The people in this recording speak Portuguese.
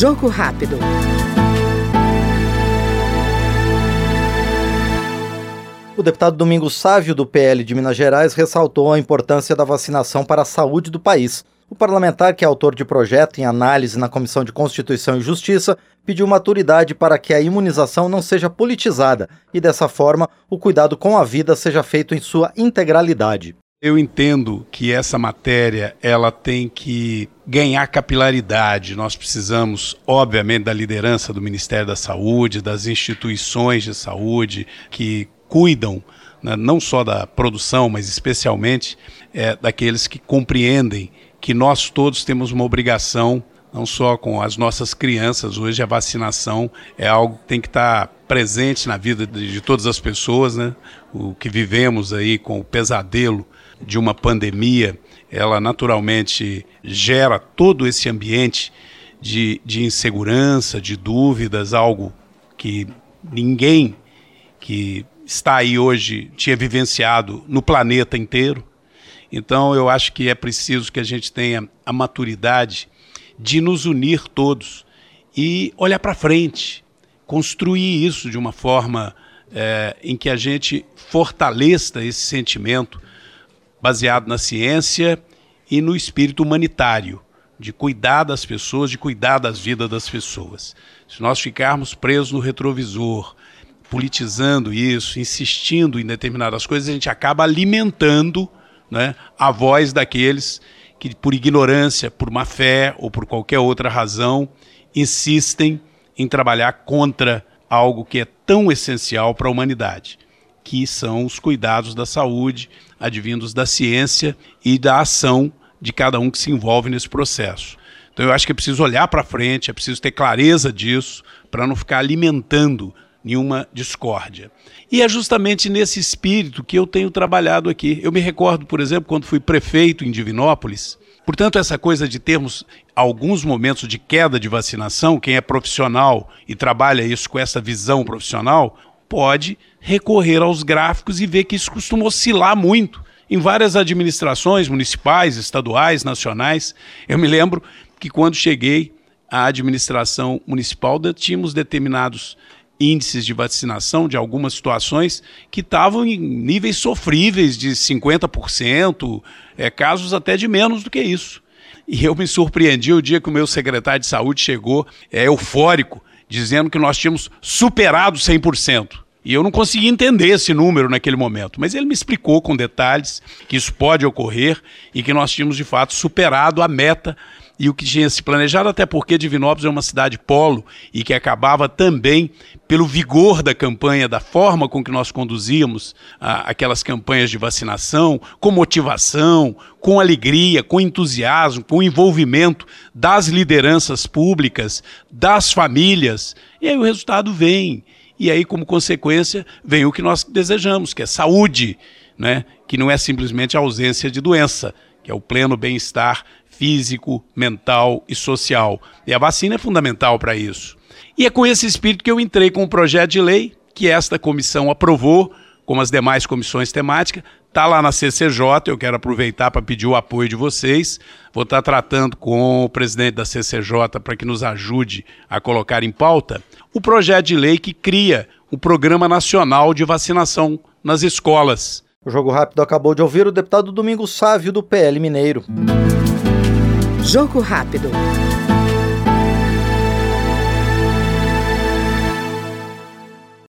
Jogo rápido. O deputado Domingos Sávio, do PL de Minas Gerais, ressaltou a importância da vacinação para a saúde do país. O parlamentar, que é autor de projeto em análise na Comissão de Constituição e Justiça, pediu maturidade para que a imunização não seja politizada e, dessa forma, o cuidado com a vida seja feito em sua integralidade. Eu entendo que essa matéria ela tem que ganhar capilaridade. Nós precisamos, obviamente, da liderança do Ministério da Saúde, das instituições de saúde que cuidam né, não só da produção, mas especialmente é, daqueles que compreendem que nós todos temos uma obrigação, não só com as nossas crianças, hoje a vacinação é algo que tem que estar presente na vida de, todas as pessoas, né? O que vivemos aí com o pesadelo de uma pandemia, ela naturalmente gera todo esse ambiente de, de insegurança, de dúvidas, algo que ninguém que está aí hoje tinha vivenciado no planeta inteiro. Então eu acho que é preciso que a gente tenha a maturidade de nos unir todos e olhar para frente, construir isso de uma forma é, em que a gente fortaleça esse sentimento baseado na ciência e no espírito humanitário, de cuidar das pessoas, de cuidar das vidas das pessoas. Se nós ficarmos presos no retrovisor, politizando isso, insistindo em determinadas coisas, a gente acaba alimentando né, a voz daqueles que, por ignorância, por má fé ou por qualquer outra razão, insistem em trabalhar contra algo que é tão essencial para a humanidade, que são os cuidados da saúde, advindos da ciência e da ação de cada um que se envolve nesse processo. Então eu acho que é preciso olhar para frente, é preciso ter clareza disso, para não ficar alimentando nenhuma discórdia. E é justamente nesse espírito que eu tenho trabalhado aqui. Eu me recordo, por exemplo, quando fui prefeito em Divinópolis. Portanto, essa coisa de termos alguns momentos de queda de vacinação, quem é profissional e trabalha isso com essa visão profissional, pode recorrer aos gráficos e ver que isso costuma oscilar muito em várias administrações municipais, estaduais, nacionais. Eu me lembro que quando cheguei à administração municipal, tínhamos determinados índices de vacinação de algumas situações que estavam em níveis sofríveis de 50%, é, casos até de menos do que isso. E eu me surpreendi o dia que o meu secretário de saúde chegou é, eufórico, dizendo que nós tínhamos superado 100%. E eu não consegui entender esse número naquele momento, mas ele me explicou com detalhes que isso pode ocorrer e que nós tínhamos de fato superado a meta e o que tinha se planejado, até porque Divinópolis é uma cidade polo e que acabava também pelo vigor da campanha, da forma com que nós conduzíamos ah, aquelas campanhas de vacinação, com motivação, com alegria, com entusiasmo, com envolvimento das lideranças públicas, das famílias. E aí o resultado vem. E aí, como consequência, vem o que nós desejamos, que é saúde, né? que não é simplesmente a ausência de doença, que é o pleno bem-estar físico, mental e social. E a vacina é fundamental para isso. E é com esse espírito que eu entrei com o projeto de lei que esta comissão aprovou, como as demais comissões temáticas, está lá na CCJ. Eu quero aproveitar para pedir o apoio de vocês. Vou estar tá tratando com o presidente da CCJ para que nos ajude a colocar em pauta o projeto de lei que cria o Programa Nacional de Vacinação nas escolas. O Jogo Rápido acabou de ouvir o deputado Domingos Sávio, do PL Mineiro. Jogo rápido.